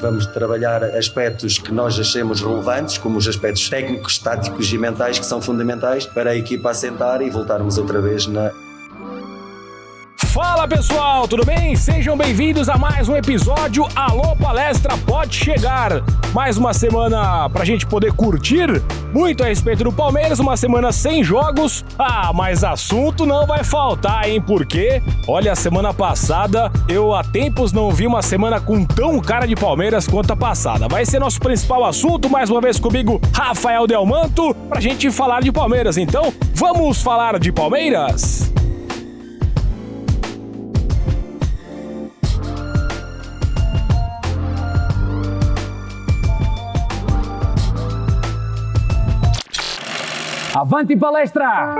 Vamos trabalhar aspectos que nós achemos relevantes, como os aspectos técnicos, táticos e mentais, que são fundamentais para a equipa assentar e voltarmos outra vez na Fala pessoal, tudo bem? Sejam bem-vindos a mais um episódio Alô Palestra Pode Chegar. Mais uma semana pra gente poder curtir muito a respeito do Palmeiras, uma semana sem jogos. Ah, mas assunto não vai faltar, hein? Porque, olha, a semana passada eu há tempos não vi uma semana com tão cara de Palmeiras quanto a passada. Vai ser nosso principal assunto, mais uma vez comigo, Rafael Delmanto, pra gente falar de Palmeiras. Então, vamos falar de Palmeiras? Avante palestra!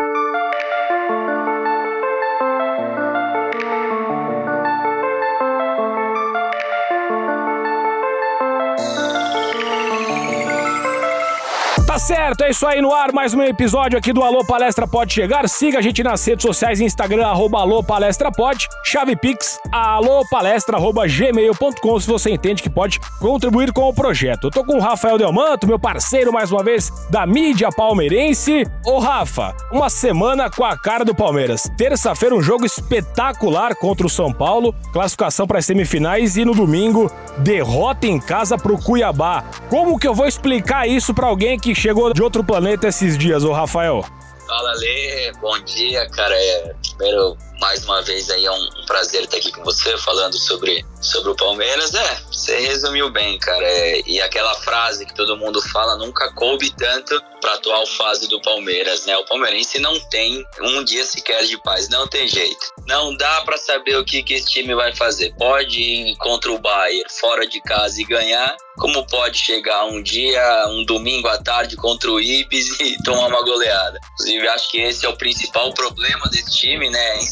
certo, é isso aí no ar, mais um episódio aqui do Alô Palestra Pode Chegar. Siga a gente nas redes sociais, Instagram, arroba Alô Palestra Pode, chave pix, alopalestra.gmail.com se você entende que pode contribuir com o projeto. Eu tô com o Rafael Delmanto, meu parceiro mais uma vez da mídia palmeirense. Ô Rafa, uma semana com a cara do Palmeiras. Terça-feira um jogo espetacular contra o São Paulo, classificação para as semifinais e no domingo derrota em casa pro Cuiabá. Como que eu vou explicar isso para alguém que chegou de outro planeta esses dias, ô Rafael? Fala, Lê. Bom dia, cara. É, primeiro, mais uma vez aí é um, prazer estar aqui com você falando sobre, sobre o Palmeiras. É, você resumiu bem, cara. É, e aquela frase que todo mundo fala nunca coube tanto para a atual fase do Palmeiras, né? O palmeirense não tem um dia sequer de paz, não tem jeito. Não dá para saber o que, que esse time vai fazer. Pode ir contra o Bayern fora de casa e ganhar, como pode chegar um dia, um domingo à tarde contra o Ibis e tomar uma goleada. Inclusive, acho que esse é o principal problema desse time, né? A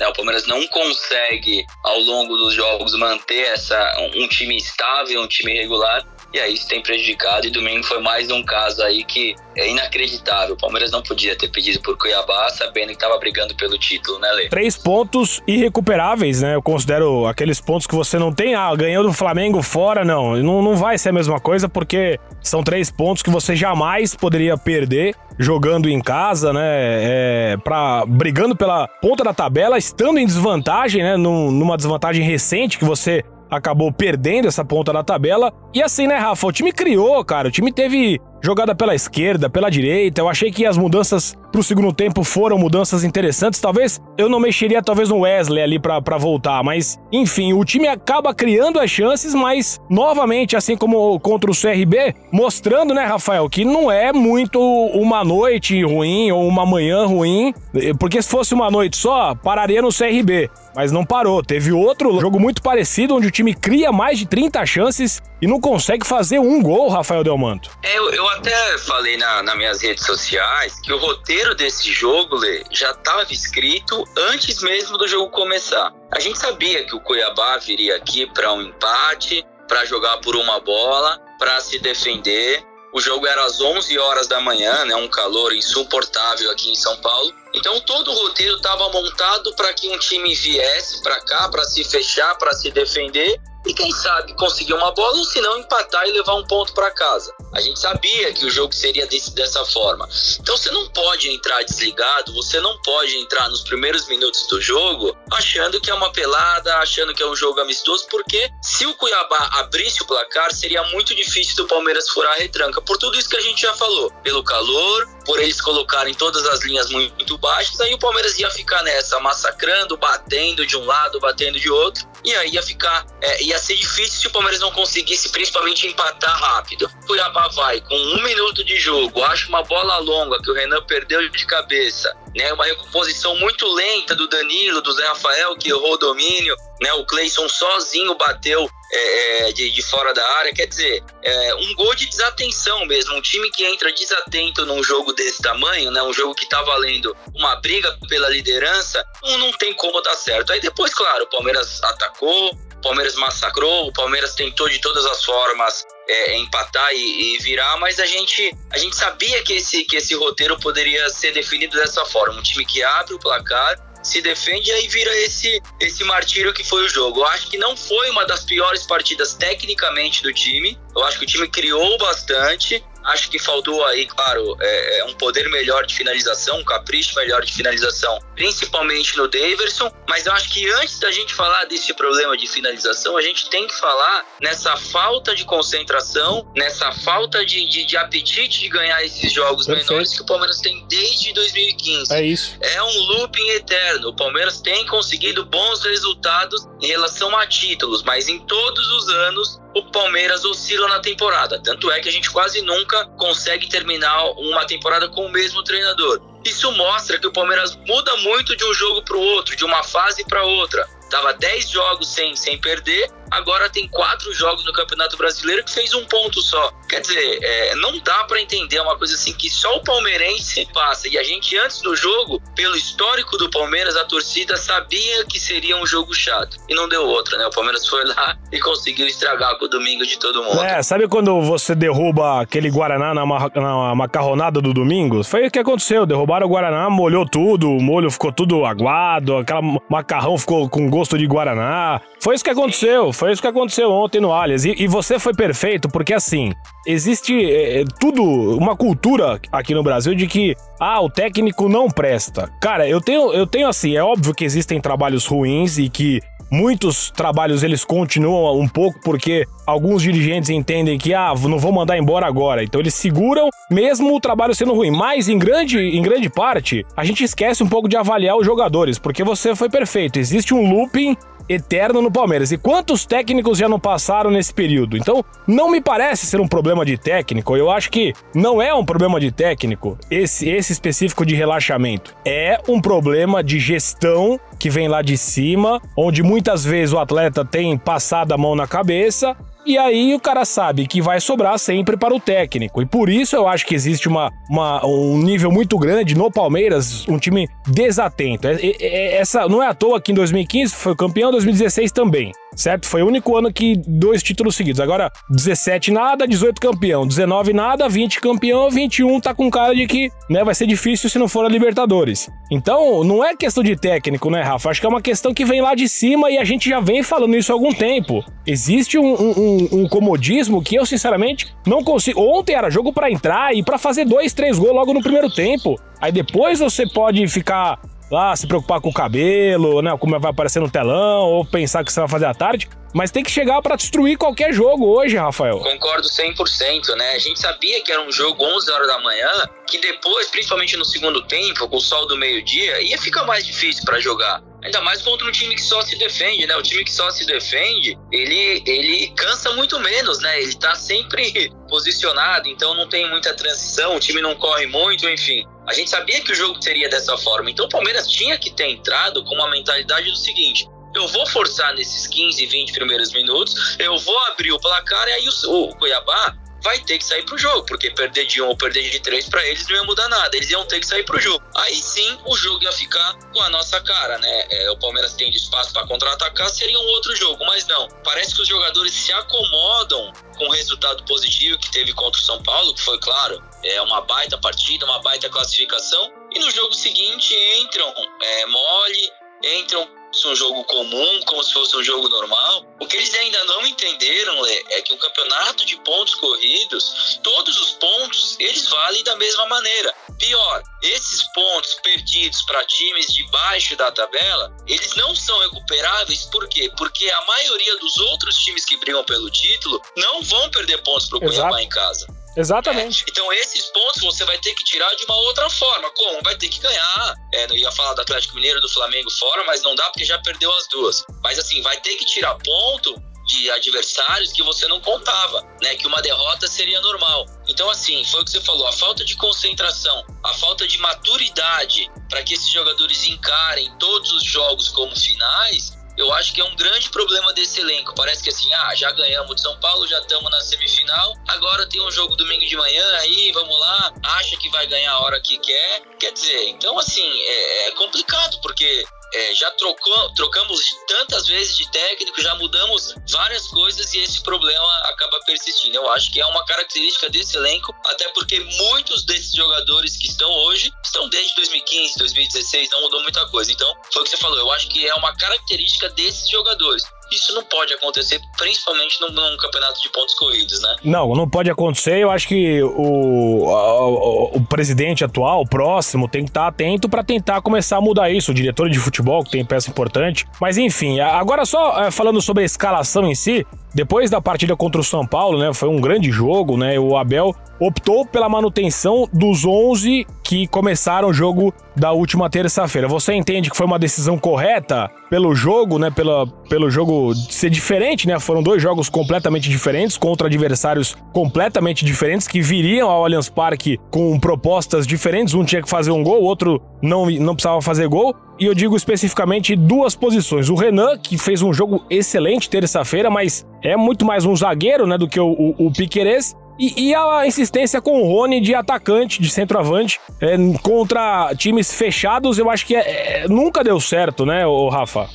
Né? O Palmeiras não consegue, ao longo dos jogos, manter essa, um time estável, um time regular. E aí isso tem prejudicado. E domingo foi mais um caso aí que é inacreditável. O Palmeiras não podia ter pedido por Cuiabá, sabendo que estava brigando pelo título, né, Lê? Três pontos irrecuperáveis, né? Eu considero aqueles pontos que você não tem. Ah, ganhou do Flamengo fora, não. Não, não vai ser a mesma coisa, porque são três pontos que você jamais poderia perder jogando em casa, né? É, pra, brigando pela ponta da tabela, estando em desvantagem, né? Num, numa desvantagem recente que você acabou perdendo essa ponta da tabela. E assim, né, Rafa? O time criou, cara. O time teve jogada pela esquerda, pela direita. Eu achei que as mudanças pro segundo tempo foram mudanças interessantes. Talvez eu não mexeria talvez no Wesley ali para voltar, mas enfim, o time acaba criando as chances, mas novamente, assim como contra o CRB, mostrando, né, Rafael, que não é muito uma noite ruim ou uma manhã ruim, porque se fosse uma noite só, pararia no CRB, mas não parou. Teve outro jogo muito parecido onde o time cria mais de 30 chances e não consegue fazer um gol, Rafael Delmanto. É, eu, eu até falei na, nas minhas redes sociais que o roteiro desse jogo, Lê, já estava escrito antes mesmo do jogo começar. A gente sabia que o Cuiabá viria aqui para um empate, para jogar por uma bola, para se defender. O jogo era às 11 horas da manhã, né, um calor insuportável aqui em São Paulo. Então todo o roteiro estava montado para que um time viesse para cá para se fechar, para se defender e quem sabe conseguir uma bola ou se não empatar e levar um ponto para casa. A gente sabia que o jogo seria desse, dessa forma. Então você não pode entrar desligado, você não pode entrar nos primeiros minutos do jogo achando que é uma pelada, achando que é um jogo amistoso, porque se o Cuiabá abrisse o placar, seria muito difícil do Palmeiras furar a retranca. Por tudo isso que a gente já falou, pelo calor, por eles colocarem todas as linhas muito baixas, aí o Palmeiras ia ficar nessa, massacrando, batendo de um lado, batendo de outro, e aí ia ficar, é, ia ser difícil se o Palmeiras não conseguisse principalmente empatar rápido. Cuiabá vai com um minuto de jogo, acha uma bola longa que o Renan perdeu de cabeça, né? Uma recomposição muito lenta do Danilo, do Zé Rafael que errou o domínio, né? O Cleison sozinho bateu é, é, de, de, fora da área. Quer dizer, é, um gol de desatenção mesmo. Um time que entra desatento num jogo desse tamanho, né? Um jogo que tá valendo uma briga pela liderança, não, não tem como dar certo. Aí depois, claro, o Palmeiras atacou, Palmeiras massacrou, o Palmeiras tentou de todas as formas é, empatar e, e, virar, mas a gente, a gente sabia que esse, que esse roteiro poderia ser definido dessa forma. Um time que abre o placar se defende e aí vira esse, esse martírio que foi o jogo. Eu acho que não foi uma das piores partidas tecnicamente do time. Eu acho que o time criou bastante. Acho que faltou aí, claro, é, é, um poder melhor de finalização, um capricho melhor de finalização, principalmente no Daverson. Mas eu acho que antes da gente falar desse problema de finalização, a gente tem que falar nessa falta de concentração, nessa falta de, de, de apetite de ganhar esses jogos Perfeito. menores que o Palmeiras tem desde 2015. É isso. É um looping eterno. O Palmeiras tem conseguido bons resultados em relação a títulos, mas em todos os anos o Palmeiras oscila na temporada. Tanto é que a gente quase nunca consegue terminar uma temporada com o mesmo treinador. Isso mostra que o Palmeiras muda muito de um jogo para o outro, de uma fase para outra. Tava 10 jogos sem, sem perder, agora tem quatro jogos no Campeonato Brasileiro que fez um ponto só. Quer dizer, é, não dá para entender uma coisa assim que só o palmeirense passa. E a gente, antes do jogo, pelo histórico do Palmeiras, a torcida sabia que seria um jogo chato. E não deu outra, né? O Palmeiras foi lá e conseguiu estragar com o domingo de todo mundo. É, sabe quando você derruba aquele Guaraná na, ma na macarronada do domingo? Foi o que aconteceu. Derrubaram o Guaraná, molhou tudo, o molho ficou tudo aguado, aquela macarrão ficou com gosto de Guaraná. Foi isso que aconteceu, foi isso que aconteceu ontem no Alias. E, e você foi perfeito, porque assim, existe é, é, tudo, uma cultura aqui no Brasil de que, ah, o técnico não presta. Cara, eu tenho, eu tenho assim, é óbvio que existem trabalhos ruins e que Muitos trabalhos eles continuam um pouco porque alguns dirigentes entendem que ah, não vou mandar embora agora. Então eles seguram mesmo o trabalho sendo ruim. Mas em grande, em grande parte, a gente esquece um pouco de avaliar os jogadores, porque você foi perfeito. Existe um looping eterno no Palmeiras. E quantos técnicos já não passaram nesse período? Então, não me parece ser um problema de técnico. Eu acho que não é um problema de técnico esse, esse específico de relaxamento. É um problema de gestão que vem lá de cima, onde muitas vezes o atleta tem passado a mão na cabeça e aí o cara sabe que vai sobrar sempre para o técnico. E por isso eu acho que existe uma, uma um nível muito grande no Palmeiras, um time desatento. É, é, é, essa não é à toa que em 2015 foi campeão, 2016 também certo? Foi o único ano que dois títulos seguidos. Agora, 17 nada, 18 campeão, 19 nada, 20 campeão, 21 tá com cara de que, né, vai ser difícil se não for a Libertadores. Então, não é questão de técnico, né, Rafa? Acho que é uma questão que vem lá de cima e a gente já vem falando isso há algum tempo. Existe um, um, um comodismo que eu, sinceramente, não consigo. Ontem era jogo para entrar e para fazer dois, três gols logo no primeiro tempo. Aí depois você pode ficar lá se preocupar com o cabelo, né? Como vai aparecer no telão, ou pensar que você vai fazer à tarde. Mas tem que chegar para destruir qualquer jogo hoje, Rafael. Concordo 100%, né? A gente sabia que era um jogo 11 horas da manhã, que depois, principalmente no segundo tempo, com o sol do meio-dia, ia ficar mais difícil para jogar. Ainda mais contra um time que só se defende, né? O time que só se defende, ele, ele cansa muito menos, né? Ele tá sempre posicionado, então não tem muita transição, o time não corre muito, enfim. A gente sabia que o jogo seria dessa forma. Então o Palmeiras tinha que ter entrado com uma mentalidade do seguinte: eu vou forçar nesses 15, 20 primeiros minutos, eu vou abrir o placar e aí o, o Cuiabá vai ter que sair pro jogo, porque perder de um ou perder de três para eles não ia mudar nada, eles iam ter que sair pro jogo. Aí sim o jogo ia ficar com a nossa cara, né? É, o Palmeiras tem espaço para contra-atacar, seria um outro jogo, mas não. Parece que os jogadores se acomodam com o resultado positivo que teve contra o São Paulo, que foi, claro, é uma baita partida, uma baita classificação. E no jogo seguinte entram é, mole, entram fosse um jogo comum, como se fosse um jogo normal. O que eles ainda não entenderam Lê, é que o campeonato de pontos corridos, todos os pontos, eles valem da mesma maneira. Pior, esses pontos perdidos para times de baixo da tabela, eles não são recuperáveis, por quê? Porque a maioria dos outros times que brigam pelo título não vão perder pontos para o Cuiabá em casa. Exatamente. É, então esses pontos você vai ter que tirar de uma outra forma. Como? Vai ter que ganhar. É, não ia falar do Atlético Mineiro do Flamengo fora, mas não dá porque já perdeu as duas. Mas assim, vai ter que tirar ponto de adversários que você não contava, né? Que uma derrota seria normal. Então, assim, foi o que você falou: a falta de concentração, a falta de maturidade para que esses jogadores encarem todos os jogos como finais, eu acho que é um grande problema desse elenco. Parece que assim, ah, já ganhamos de São Paulo, já estamos na semifinal, agora tem um jogo domingo de manhã, aí vamos lá, acha que vai ganhar a hora que quer. Quer dizer, então assim, é, é complicado, porque é, já trocou, trocamos tantas vezes de técnico, já mudamos várias coisas e esse problema acaba persistindo. Eu acho que é uma característica desse elenco, até porque muitos desses jogadores que estão hoje estão desde 2015, 2016, não mudou muita coisa. Então, foi o que você falou, eu acho que é uma característica desses jogadores. Isso não pode acontecer, principalmente num, num, campeonato de pontos corridos, né? Não, não pode acontecer. Eu acho que o, o, o presidente atual, o próximo, tem que estar atento para tentar começar a mudar isso. O diretor de futebol, que tem peça importante. Mas enfim, agora só é, falando sobre a escalação em si, depois da partida contra o São Paulo, né, foi um grande jogo, né? O Abel optou pela manutenção dos 11 que começaram o jogo da última terça-feira. Você entende que foi uma decisão correta pelo jogo, né? Pela, pelo jogo ser diferente, né? Foram dois jogos completamente diferentes contra adversários completamente diferentes que viriam ao Allianz Parque com propostas diferentes. Um tinha que fazer um gol, o outro não, não precisava fazer gol. E eu digo especificamente duas posições. O Renan, que fez um jogo excelente terça-feira, mas é muito mais um zagueiro, né, do que o, o, o Piquerez. E, e, a insistência com o Rony de atacante, de centroavante, é, contra times fechados, eu acho que é, é, nunca deu certo, né, o Rafa?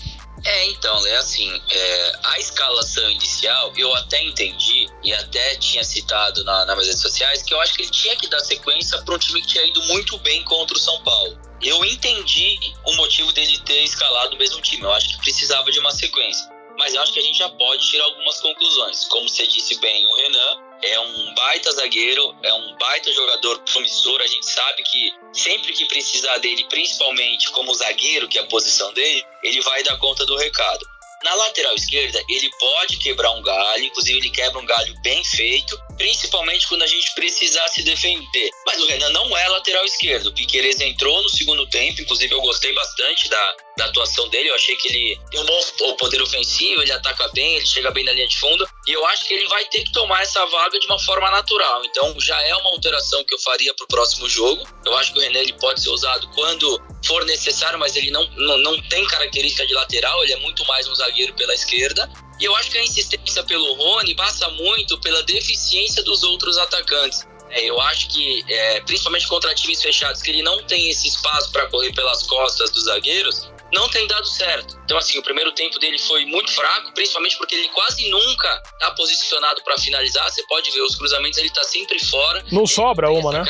É, então, é assim, é, a escalação inicial eu até entendi e até tinha citado na, nas redes sociais que eu acho que ele tinha que dar sequência para um time que tinha ido muito bem contra o São Paulo. Eu entendi o motivo dele ter escalado o mesmo time, eu acho que precisava de uma sequência. Mas eu acho que a gente já pode tirar algumas conclusões. Como você disse bem, o Renan é um baita zagueiro, é um baita jogador promissor. A gente sabe que sempre que precisar dele, principalmente como zagueiro, que é a posição dele, ele vai dar conta do recado. Na lateral esquerda, ele pode quebrar um galho, inclusive ele quebra um galho bem feito, principalmente quando a gente precisar se defender. Mas o Renan não é lateral esquerdo. O Piqueires entrou no segundo tempo, inclusive eu gostei bastante da, da atuação dele. Eu achei que ele tem um bom poder ofensivo, ele ataca bem, ele chega bem na linha de fundo. E eu acho que ele vai ter que tomar essa vaga de uma forma natural. Então já é uma alteração que eu faria para o próximo jogo. Eu acho que o Renan ele pode ser usado quando for necessário, mas ele não, não, não tem característica de lateral, ele é muito mais um zagueiro pela esquerda. E eu acho que a insistência pelo Rony passa muito pela deficiência dos outros atacantes. É, eu acho que, é, principalmente contra times fechados, que ele não tem esse espaço para correr pelas costas dos zagueiros, não tem dado certo. Então, assim, o primeiro tempo dele foi muito fraco, principalmente porque ele quase nunca tá posicionado para finalizar. Você pode ver os cruzamentos, ele tá sempre fora. Não sobra uma, né?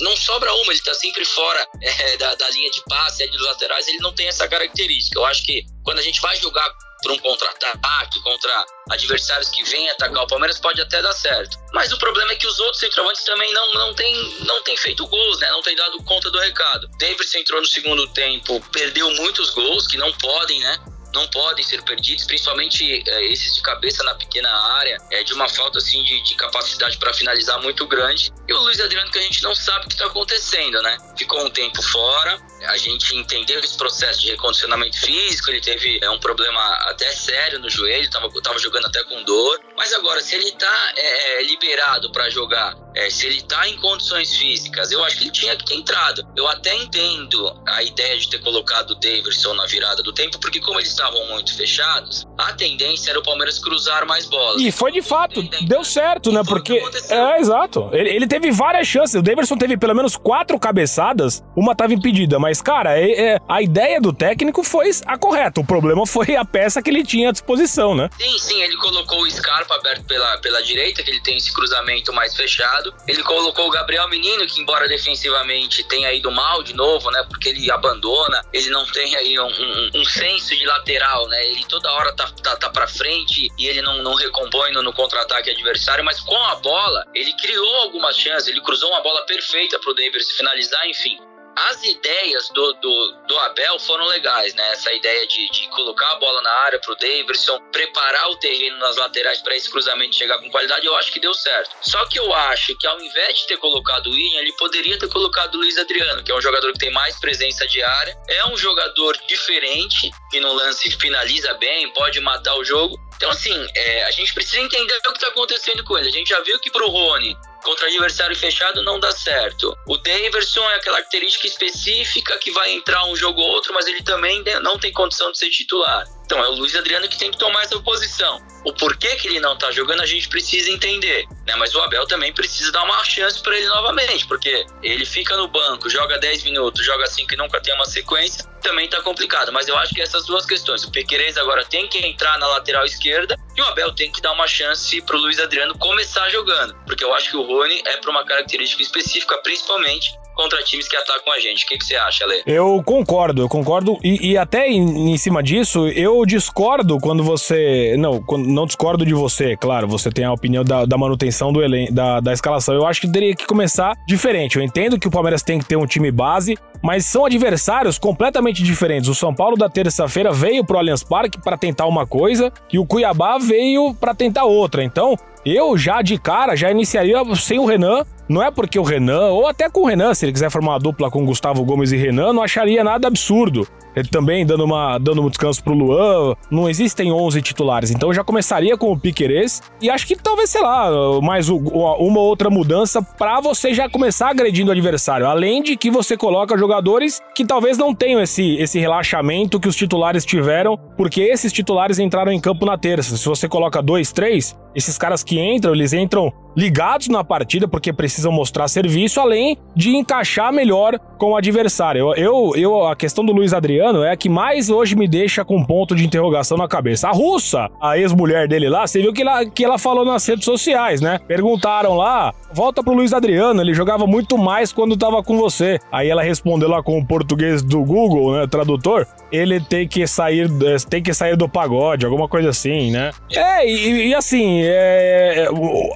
Não sobra uma, ele tá sempre fora é, da, da, linha de passe, é, dos laterais, ele não tem essa característica. Eu acho que quando a gente vai jogar por um contra-ataque, contra adversários que vêm atacar o Palmeiras, pode até dar certo. Mas o problema é que os outros centroavantes também não, não têm não tem feito gols, né? Não tem dado conta do recado. Davis entrou no segundo tempo, perdeu muitos gols que não podem, né? Não podem ser perdidos, principalmente é, esses de cabeça na pequena área, é de uma falta assim de, de capacidade para finalizar muito grande. E o Luiz Adriano que a gente não sabe o que está acontecendo, né? Ficou um tempo fora, a gente entendeu esse processo de recondicionamento físico, ele teve é, um problema até sério no joelho, estava tava jogando até com dor. Mas agora, se ele está é, é, liberado para jogar, é, se ele está em condições físicas, eu acho que ele tinha que ter entrado. Eu até entendo a ideia de ter colocado o Davidson na virada do tempo, porque como eles estavam muito fechados, a tendência era o Palmeiras cruzar mais bolas. E foi de fato, deu certo, né? Porque. É, exato. Ele, ele, teve várias chances. O Davidson teve pelo menos quatro cabeçadas, uma estava impedida, mas, cara, é, é, a ideia do técnico foi a correta. O problema foi a peça que ele tinha à disposição, né? Sim, sim, ele colocou o Scarpa aberto pela, pela direita, que ele tem esse cruzamento mais fechado. Ele colocou o Gabriel Menino, que embora defensivamente tenha ido mal de novo, né? Porque ele abandona, ele não tem aí um, um, um senso de lateral, né? Ele toda hora tá, tá, tá pra frente e ele não, não recompõe no, no contra-ataque adversário, mas com a bola, ele criou algumas chances, ele cruzou uma bola perfeita pro Davis finalizar, enfim as ideias do, do, do, Abel foram legais, né? Essa ideia de, de colocar a bola na área pro Davidson, preparar o terreno nas laterais para esse cruzamento chegar com qualidade, eu acho que deu certo. Só que eu acho que ao invés de ter colocado o William, ele poderia ter colocado o Luiz Adriano, que é um jogador que tem mais presença de área, é um jogador diferente, que no lance finaliza bem, pode matar o jogo. Então, assim, é, a gente precisa entender o que está acontecendo com ele. A gente já viu que pro Rony contra adversário fechado não dá certo. O Daverson é aquela característica específica que vai entrar um jogo ou outro, mas ele também não tem condição de ser titular. Então é o Luiz Adriano que tem que tomar essa posição. O porquê que ele não tá jogando a gente precisa entender, né? Mas o Abel também precisa dar uma chance para ele novamente, porque ele fica no banco, joga 10 minutos, joga 5 e nunca tem uma sequência, também tá complicado. Mas eu acho que essas duas questões, o Piquerez agora tem que entrar na lateral esquerda e o Abel tem que dar uma chance pro Luiz Adriano começar jogando, porque eu acho que o Rony é para uma característica específica, principalmente contra times que atacam a gente. O que, que você acha, Ale? Eu concordo, eu concordo. E, e até em, em, cima disso, eu discordo quando você. Não, não discordo de você, claro. Você tem a opinião da, da manutenção do elen da, da escalação. Eu acho que teria que começar diferente. Eu entendo que o Palmeiras tem que ter um time base, mas são adversários completamente diferentes. O São Paulo da terça-feira veio pro Allianz Parque para tentar uma coisa e o Cuiabá veio para tentar outra. Então, eu já de cara já iniciaria sem o Renan não é porque o Renan, ou até com o Renan, se ele quiser formar uma dupla com Gustavo Gomes e Renan, não acharia nada absurdo. Ele também dando, uma, dando um descanso pro Luan. Não existem 11 titulares. Então já começaria com o Piquerez. E acho que talvez, sei lá, mais uma outra mudança para você já começar agredindo o adversário. Além de que você coloca jogadores que talvez não tenham esse, esse relaxamento que os titulares tiveram, porque esses titulares entraram em campo na terça. Se você coloca dois, três, esses caras que entram, eles entram ligados na partida porque precisam mostrar serviço, além de encaixar melhor com o adversário. Eu, eu, a questão do Luiz Adriano é a que mais hoje me deixa com um ponto de interrogação na cabeça. A russa, a ex-mulher dele lá, você viu que ela, que ela falou nas redes sociais, né? Perguntaram lá, volta pro Luiz Adriano, ele jogava muito mais quando tava com você. Aí ela respondeu lá com o português do Google, né, tradutor, ele tem que sair, tem que sair do pagode, alguma coisa assim, né? É, e, e assim, é, é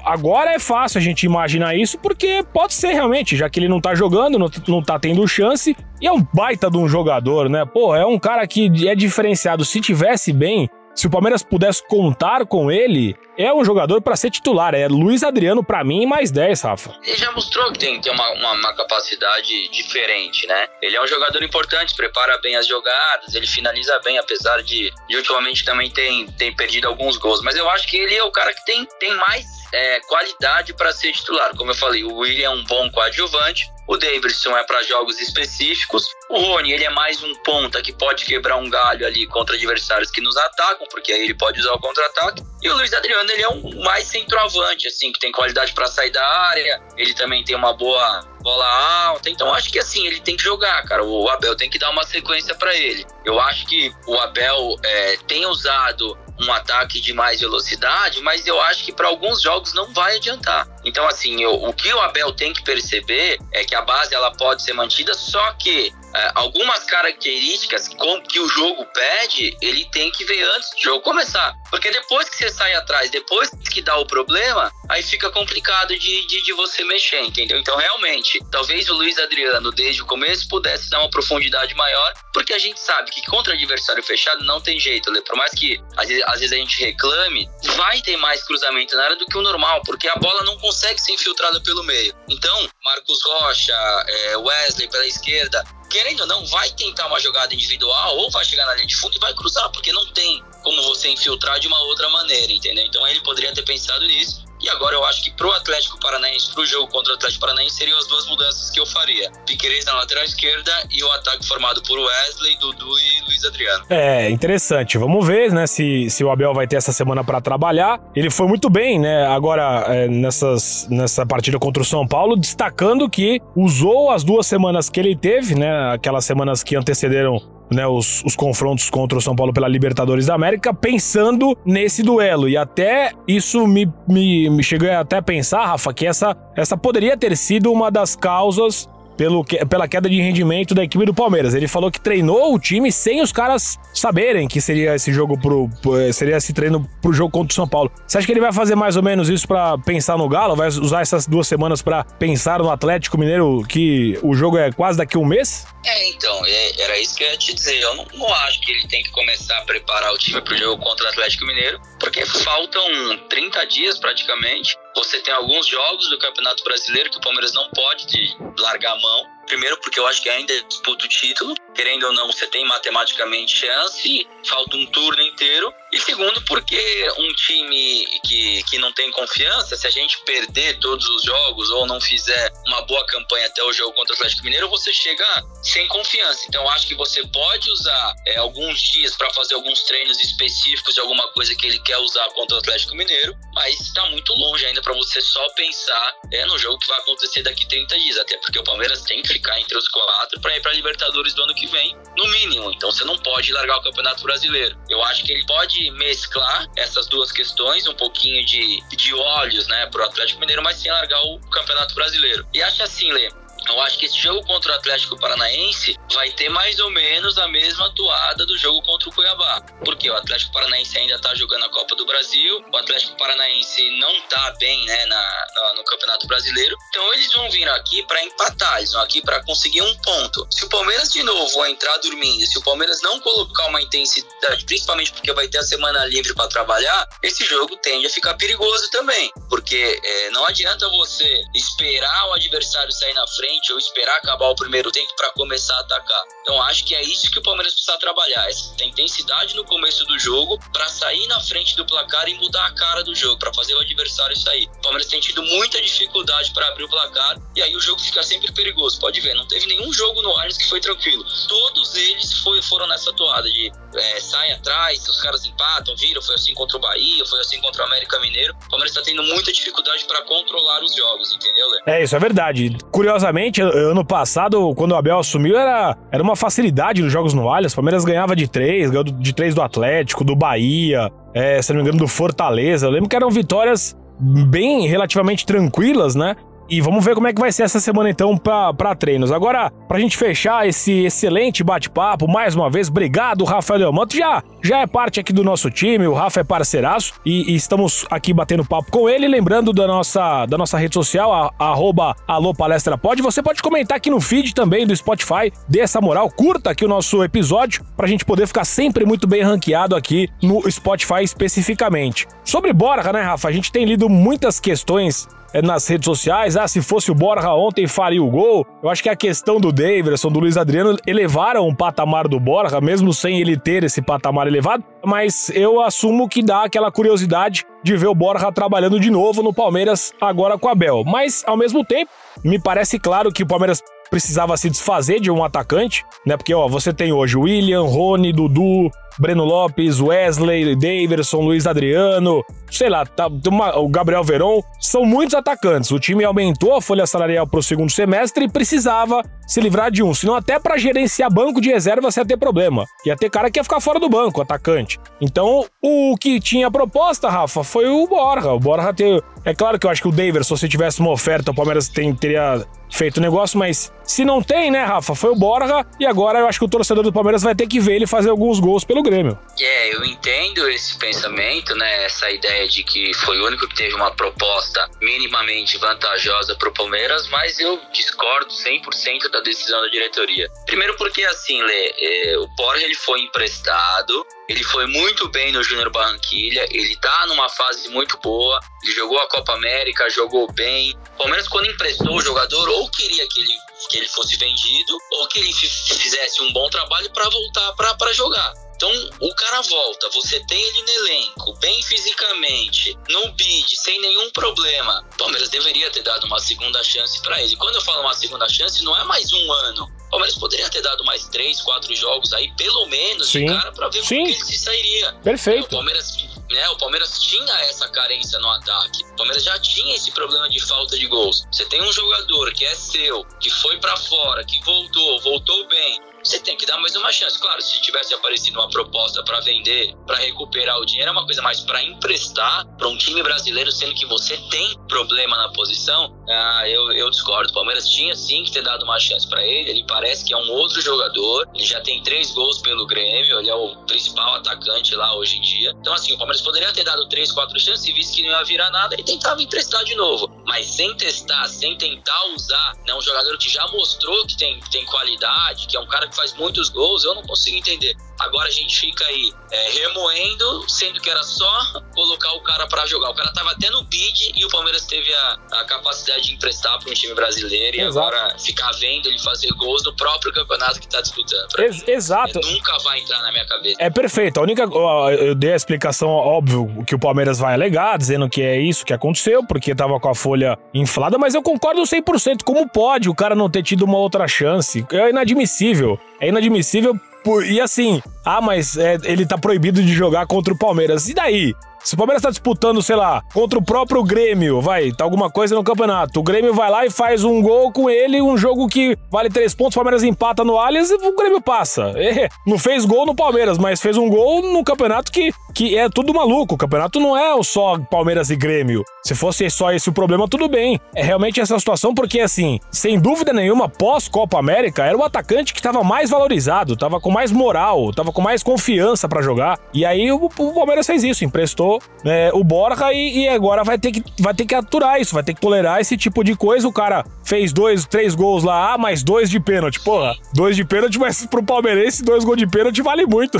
agora é fácil a gente imaginar isso, porque pode ser realmente, já que ele não tá jogando, não, não tá tendo chance, e é um baita de um jogador, né? Pô, é um cara que é diferenciado. Se tivesse bem, se o Palmeiras pudesse contar com ele, é um jogador para ser titular. É Luiz Adriano para mim mais 10, Rafa. Ele já mostrou que tem, tem uma, uma, uma, capacidade diferente, né? Ele é um jogador importante, prepara bem as jogadas, ele finaliza bem, apesar de, de ultimamente também tem, tem perdido alguns gols. Mas eu acho que ele é o cara que tem, tem mais é, qualidade para ser titular. Como eu falei, o William é um bom coadjuvante. O Davidson é para jogos específicos. O Rony, ele é mais um ponta que pode quebrar um galho ali contra adversários que nos atacam, porque aí ele pode usar o contra-ataque. E o Luiz Adriano, ele é um mais centroavante, assim, que tem qualidade para sair da área. Ele também tem uma boa bola alta. Então acho que assim, ele tem que jogar, cara. O Abel tem que dar uma sequência para ele. Eu acho que o Abel é, tem usado um ataque de mais velocidade, mas eu acho que para alguns jogos não vai adiantar. Então, assim, eu, o que o Abel tem que perceber é que a base ela pode ser mantida, só que é, algumas características que o jogo pede, ele tem que ver antes do jogo começar. Porque depois que você sai atrás, depois que dá o problema, aí fica complicado de, de, de, você mexer, entendeu? Então, realmente, talvez o Luiz Adriano, desde o começo, pudesse dar uma profundidade maior, porque a gente sabe que contra adversário fechado não tem jeito, né? Por mais que às vezes, às vezes a gente reclame, vai ter mais cruzamento na área do que o normal, porque a bola não consegue ser infiltrada pelo meio. Então, Marcos Rocha, é, Wesley pela esquerda, querendo ou não, vai tentar uma jogada individual ou vai chegar na linha de fundo e vai cruzar, porque não tem como você infiltrar de uma outra maneira, entendeu? Então ele poderia ter pensado nisso. E agora eu acho que pro Atlético Paranaense, pro jogo contra o Atlético Paranaense, seriam as duas mudanças que eu faria. Piqueires na lateral esquerda e o ataque formado por Wesley, Dudu e Luiz Adriano. É, interessante. Vamos ver, né, se, se o Abel vai ter essa semana para trabalhar. Ele foi muito bem, né, agora é, nessas, nessa partida contra o São Paulo, destacando que usou as duas semanas que ele teve, né, aquelas semanas que antecederam né, os, os, confrontos contra o São Paulo pela Libertadores da América, pensando nesse duelo. E até isso me, me, me cheguei até a pensar, Rafa, que essa, essa poderia ter sido uma das causas pelo, pela queda de rendimento da equipe do Palmeiras. Ele falou que treinou o time sem os caras saberem que seria esse jogo pro. seria esse treino pro jogo contra o São Paulo. Você acha que ele vai fazer mais ou menos isso para pensar no Galo? Vai usar essas duas semanas para pensar no Atlético Mineiro que o jogo é quase daqui a um mês? É, então, é, era isso que eu ia te dizer. Eu não, não acho que ele tem que começar a preparar o time pro jogo contra o Atlético Mineiro, porque faltam 30 dias praticamente. Você tem alguns jogos do Campeonato Brasileiro que o Palmeiras não pode largar a mão. Primeiro, porque eu acho que ainda disputa o título. Querendo ou não, você tem matematicamente chance. Falta um turno inteiro. E segundo, porque um time que, que não tem confiança, se a gente perder todos os jogos ou não fizer uma boa campanha até o jogo contra o Atlético Mineiro, você chega sem confiança. Então, acho que você pode usar é, alguns dias para fazer alguns treinos específicos de alguma coisa que ele quer usar contra o Atlético Mineiro, mas está muito longe ainda para você só pensar é, no jogo que vai acontecer daqui 30 dias. Até porque o Palmeiras tem que ficar entre os quatro para ir para Libertadores do ano que vem, no mínimo. Então, você não pode largar o Campeonato Brasileiro. Eu acho que ele pode mesclar essas duas questões, um pouquinho de, de olhos né, para o Atlético Mineiro, mas sem largar o Campeonato Brasileiro. E acho assim, Lê, eu acho que esse jogo contra o Atlético Paranaense vai ter mais ou menos a mesma atuada do jogo contra o Cuiabá. Porque o Atlético Paranaense ainda está jogando a Copa do Brasil, o Atlético Paranaense não está bem né, na, na, no Campeonato Brasileiro. Então eles vão vir aqui para empatar, eles vão aqui para conseguir um ponto. Se o Palmeiras de novo entrar dormindo, se o Palmeiras não colocar uma intensidade, principalmente porque vai ter a semana livre para trabalhar, esse jogo tende a ficar perigoso também. Porque é, não adianta você esperar o adversário sair na frente ou esperar acabar o primeiro tempo para começar a atacar. Então acho que é isso que o Palmeiras precisa trabalhar, essa intensidade no começo do jogo para sair na frente do placar e mudar a cara do jogo, para fazer o adversário sair. O Palmeiras tem tido muita dificuldade para abrir o placar e aí o jogo fica sempre perigoso. Pode ver, não teve nenhum jogo no Arnes que foi tranquilo. Todos eles foi, foram nessa toada de é, sai atrás, os caras empatam, viram, foi assim contra o Bahia, foi assim contra o América Mineiro. O Palmeiras está tendo muita dificuldade para controlar os jogos, entendeu, Lê? É, isso é verdade. Curiosamente, ano passado, quando o Abel assumiu, era, era uma facilidade nos jogos no Allianz. O Palmeiras ganhava de três, ganhou de três do Atlético, do Bahia, é, se não me engano, do Fortaleza. Eu lembro que eram vitórias bem relativamente tranquilas, né? E vamos ver como é que vai ser essa semana então para treinos. Agora, pra gente fechar esse excelente bate-papo, mais uma vez, obrigado, Rafael Delmanto. Já, já é parte aqui do nosso time, o Rafa é parceiraço e, e, estamos aqui batendo papo com ele. Lembrando da nossa, da nossa rede social, a, arroba Alô Palestra Pode. Você pode comentar aqui no feed também do Spotify, dê essa moral, curta aqui o nosso episódio pra gente poder ficar sempre muito bem ranqueado aqui no Spotify especificamente. Sobre Borja, né, Rafa? A gente tem lido muitas questões é, nas redes sociais, ah, se fosse o Borja ontem faria o gol. Eu acho que a questão do Davidson, do Luiz Adriano, elevaram o patamar do Borja, mesmo sem ele ter esse patamar elevado, mas eu assumo que dá aquela curiosidade de ver o Borja trabalhando de novo no Palmeiras agora com a Bel. Mas, ao mesmo tempo, me parece claro que o Palmeiras precisava se desfazer de um atacante, né? Porque, ó, você tem hoje William, Rony, Dudu, Breno Lopes, Wesley, Daverson, Luiz Adriano, sei lá, tá, uma, o Gabriel Veron. São muitos atacantes. O time aumentou a folha salarial para o segundo semestre e precisava se livrar de um. Senão, até para gerenciar banco de reserva, você ia ter problema. Ia ter cara que ia ficar fora do banco, atacante. Então, o que tinha proposta, Rafa, foi o Borja. O Borja ter. É claro que eu acho que o Daverson, se tivesse uma oferta, o Palmeiras tem, teria feito o negócio, mas se não tem, né, Rafa? Foi o Borja e agora eu acho que o torcedor do Palmeiras vai ter que ver ele fazer alguns gols pelo Grêmio. É, eu entendo esse pensamento, né? Essa ideia de que foi o único que teve uma proposta minimamente vantajosa para o Palmeiras, mas eu discordo 100% da decisão da diretoria. Primeiro porque assim, Lê, é, o Borja ele foi emprestado, ele foi muito bem no Júnior Barranquilha, ele tá numa fase muito boa, ele jogou a Copa América, jogou bem. O Palmeiras quando emprestou o jogador ou queria que ele que ele fosse vendido ou que ele fizesse um bom trabalho para voltar para jogar. Então o cara volta, você tem ele no elenco, bem fisicamente, no bid, sem nenhum problema. O Palmeiras deveria ter dado uma segunda chance para ele. Quando eu falo uma segunda chance, não é mais um ano. O Palmeiras poderia ter dado mais três, quatro jogos aí, pelo menos, Sim. de cara, para ver Sim. como ele se sairia. Perfeito. O Palmeiras né? O Palmeiras tinha essa carência no ataque. O Palmeiras já tinha esse problema de falta de gols. Você tem um jogador que é seu, que foi para fora, que voltou, voltou bem, você tem que dar mais uma chance. Claro, se tivesse aparecido uma proposta para vender, para recuperar o dinheiro, é uma coisa mais para emprestar para um time brasileiro, sendo que você tem problema na posição. Ah, eu, eu discordo. O Palmeiras tinha sim que ter dado uma chance para ele. Ele parece que é um outro jogador. Ele já tem três gols pelo Grêmio. Ele é o principal atacante lá hoje em dia. Então, assim, o Palmeiras poderia ter dado três, quatro chances e visto que não ia virar nada, ele tentava emprestar de novo. Mas sem testar, sem tentar usar, né, um jogador que já mostrou que tem, tem qualidade, que é um cara que faz muitos gols, eu não consigo entender. Agora a gente fica aí é, remoendo, sendo que era só colocar o cara para jogar. O cara tava até no bid e o Palmeiras teve a, a capacidade de emprestar para um time brasileiro Exato. e agora ficar vendo ele fazer gols no próprio campeonato que tá disputando. Ex exato. É, nunca vai entrar na minha cabeça. É perfeito. A única. Eu dei a explicação, óbvio, que o Palmeiras vai alegar, dizendo que é isso que aconteceu, porque tava com a folha inflada, mas eu concordo 100%. Como pode o cara não ter tido uma outra chance? É inadmissível. É inadmissível. E assim, ah, mas é, ele tá proibido de jogar contra o Palmeiras. E daí? Se o Palmeiras tá disputando, sei lá, contra o próprio Grêmio, vai, tá alguma coisa no campeonato. O Grêmio vai lá e faz um gol com ele, um jogo que vale três pontos, o Palmeiras empata no Allianz e o Grêmio passa. É, não fez gol no Palmeiras, mas fez um gol no campeonato que, que é tudo maluco. O campeonato não é só Palmeiras e Grêmio. Se fosse só esse o problema, tudo bem. É realmente essa situação, porque assim, sem dúvida nenhuma, pós-Copa América, era o atacante que tava mais valorizado, tava com mais moral, tava com mais confiança para jogar. E aí o, o Palmeiras fez isso, emprestou é, o Borja e, e, agora vai ter, que, vai ter que aturar isso, vai ter que tolerar esse tipo de coisa. O cara fez dois, três gols lá, ah, mais dois de pênalti. Porra, dois de pênalti, mas pro palmeirense, dois gols de pênalti vale muito.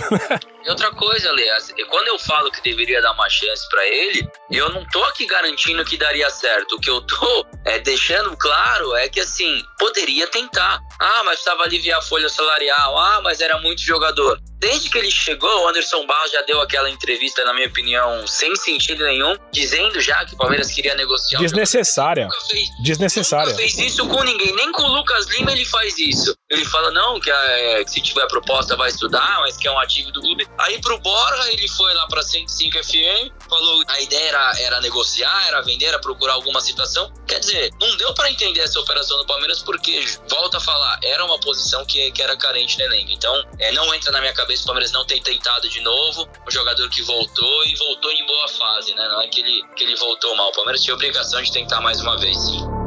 e outra coisa, Lê, quando eu falo que deveria dar uma chance para ele, eu não tô aqui garantindo que daria certo. O que eu tô é, deixando claro é que, assim, poderia tentar. Ah, mas precisava aliviar a folha salarial. Ah, mas era muito jogador. Desde que ele chegou, o Anderson Barros já deu aquela entrevista, na minha opinião, sem sentido nenhum, dizendo já que o Palmeiras queria negociar. Desnecessária. Fez, Desnecessária. Nunca fez isso com ninguém, nem com o Lucas Lima ele faz isso. Ele fala, não, que, é, que se tiver proposta vai estudar, mas que é um ativo do clube. Aí pro Borja, ele foi lá pra 105 FM, falou a ideia era, era negociar, era vender, era procurar alguma situação. Quer dizer, não deu para entender essa operação do Palmeiras porque, volta a falar, era uma posição que, que era carente no elenco. Então, é, não entra na minha cabeça o Palmeiras não ter tentado de novo. Um jogador que voltou e voltou em boa fase, né? Não é que ele, que ele voltou mal. O Palmeiras tinha obrigação de tentar mais uma vez, sim.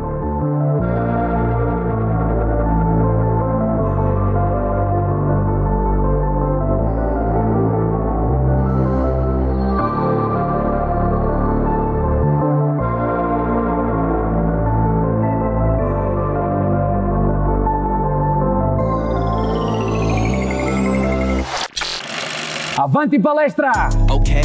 Avante palestra! Ok.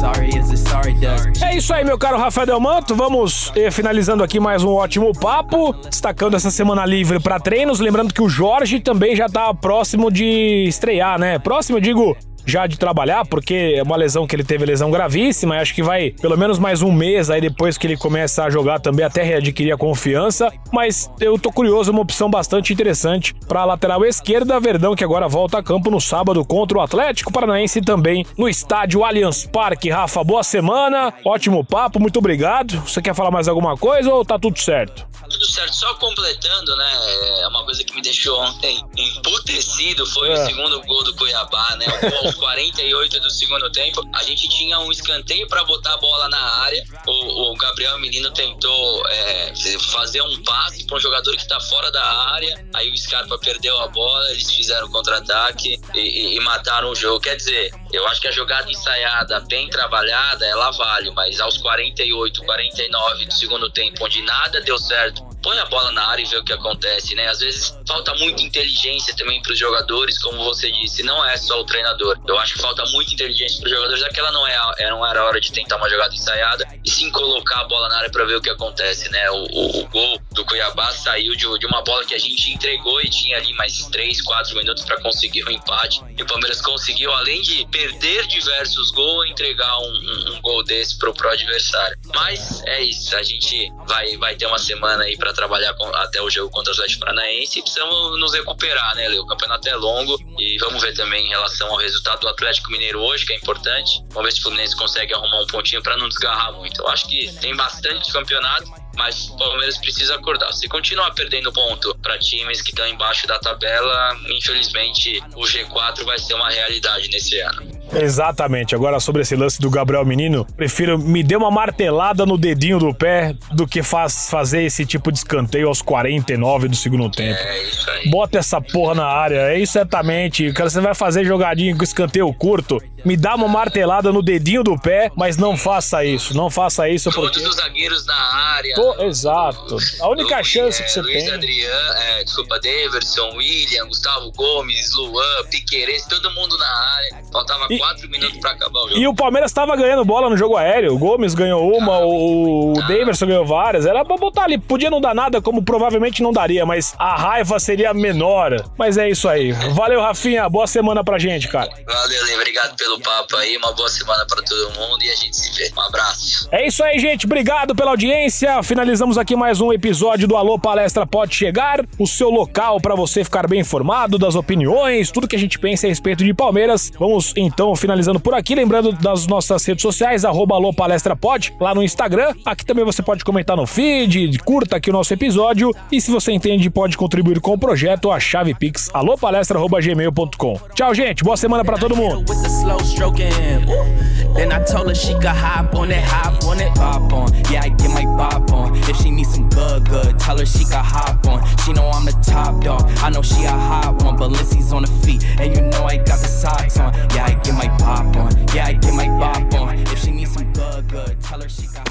Sorry, is sorry É isso aí, meu caro Rafael Delmanto. Vamos eh, finalizando aqui mais um ótimo papo, destacando essa semana livre para treinos. Lembrando que o Jorge também já tá próximo de estrear, né? Próximo, eu digo, já de trabalhar, porque é uma lesão que ele teve, lesão gravíssima, e acho que vai pelo menos mais um mês aí depois que ele começa a jogar também até readquirir a confiança, mas eu tô curioso, uma opção bastante interessante para lateral esquerda, Verdão que agora volta a campo no sábado contra o Atlético Paranaense também no estádio Allianz Parque. Rafa, boa semana, ótimo papo, muito obrigado. Você quer falar mais alguma coisa ou tá tudo certo? Tudo certo, só completando, né? É uma coisa que me deixou ontem emputecido foi é. o segundo gol do Cuiabá, né? O gol 48 do segundo tempo, a gente tinha um escanteio para botar a bola na área. O, o Gabriel Menino tentou é, fazer um passe para um jogador que está fora da área. Aí o Scarpa perdeu a bola, eles fizeram contra-ataque e, e, e mataram o jogo. Quer dizer, eu acho que a jogada ensaiada, bem trabalhada, ela vale, mas aos 48, 49 do segundo tempo, onde nada deu certo põe a bola na área e vê o que acontece, né? Às vezes falta muita inteligência também para os jogadores, como você disse, não é só o treinador. Eu acho que falta muita inteligência para os jogadores, já que ela não, é, não era hora de tentar uma jogada ensaiada e sim colocar a bola na área para ver o que acontece, né? O, o, o gol do Cuiabá saiu de, de, uma bola que a gente entregou e tinha ali mais 3, 4 minutos para conseguir o um empate. E o Palmeiras conseguiu, além de perder diversos gols, entregar um, um, um gol desse pro, pro adversário. Mas é isso, a gente vai, vai ter uma semana aí para para trabalhar com, até o jogo contra o Atlético Paranaense e precisamos nos recuperar, né, Leo? O campeonato é longo e vamos ver também em relação ao resultado do Atlético Mineiro hoje, que é importante. Vamos ver se o Fluminense consegue arrumar um pontinho para não desgarrar muito. Eu acho que tem bastante campeonato, mas o Palmeiras precisa acordar. Se continuar perdendo ponto para times que estão embaixo da tabela, infelizmente o G4 vai ser uma realidade nesse ano. Exatamente. Agora sobre esse lance do Gabriel Menino, prefiro me dê uma martelada no dedinho do pé do que faz, fazer esse tipo de escanteio aos 49 do segundo tempo. É isso aí. Bota essa porra na área. É isso exatamente. Cara, você vai fazer jogadinho com escanteio curto. Me dá uma martelada no dedinho do pé, mas não faça isso. Não faça isso Todos porque. os zagueiros na área. Tô- Exato. A única Luiz- chance que é, você Luiz tem. Adriano, é, desculpa, Daverson, William, Gustavo Gomes, Luan, Piqueires, todo mundo na área. Faltava E- quatro minutos pra acabar o jogo. E o Palmeiras tava ganhando bola no jogo aéreo. O Gomes ganhou uma, o, o Daverson ganhou várias. Era pra botar ali. Podia não dar nada, como provavelmente não daria, mas a raiva seria menor. Mas é isso aí. Valeu, Rafinha. Boa semana pra gente, cara. Valeu, obrigado pelo papo aí. Uma boa semana pra todo mundo e a gente se vê. Um abraço. É isso aí, gente. Obrigado pela audiência. Finalizamos aqui mais um episódio do Alô Palestra Pode Chegar, o seu local para você ficar bem informado das opiniões, tudo que a gente pensa a respeito de Palmeiras. Vamos então finalizando por aqui, lembrando das nossas redes sociais, arroba Alô Palestra Pod, lá no Instagram. Aqui também você pode comentar no feed, curta aqui o nosso episódio e se você entende, pode contribuir com o projeto, a chave pix alopalestra.gmail.com. Tchau, gente. Boa semana para todo mundo. stroking. Ooh. Then I told her she could hop on it, hop on it, bop on. Yeah, I get my bop on. If she needs some good, good, tell her she could hop on. She know I'm the top dog. I know she a hot one, but Lissy's on the feet, and you know I got the socks on. Yeah, I get my bop on. Yeah, I get my bop on. If she needs some good, good, tell her she could.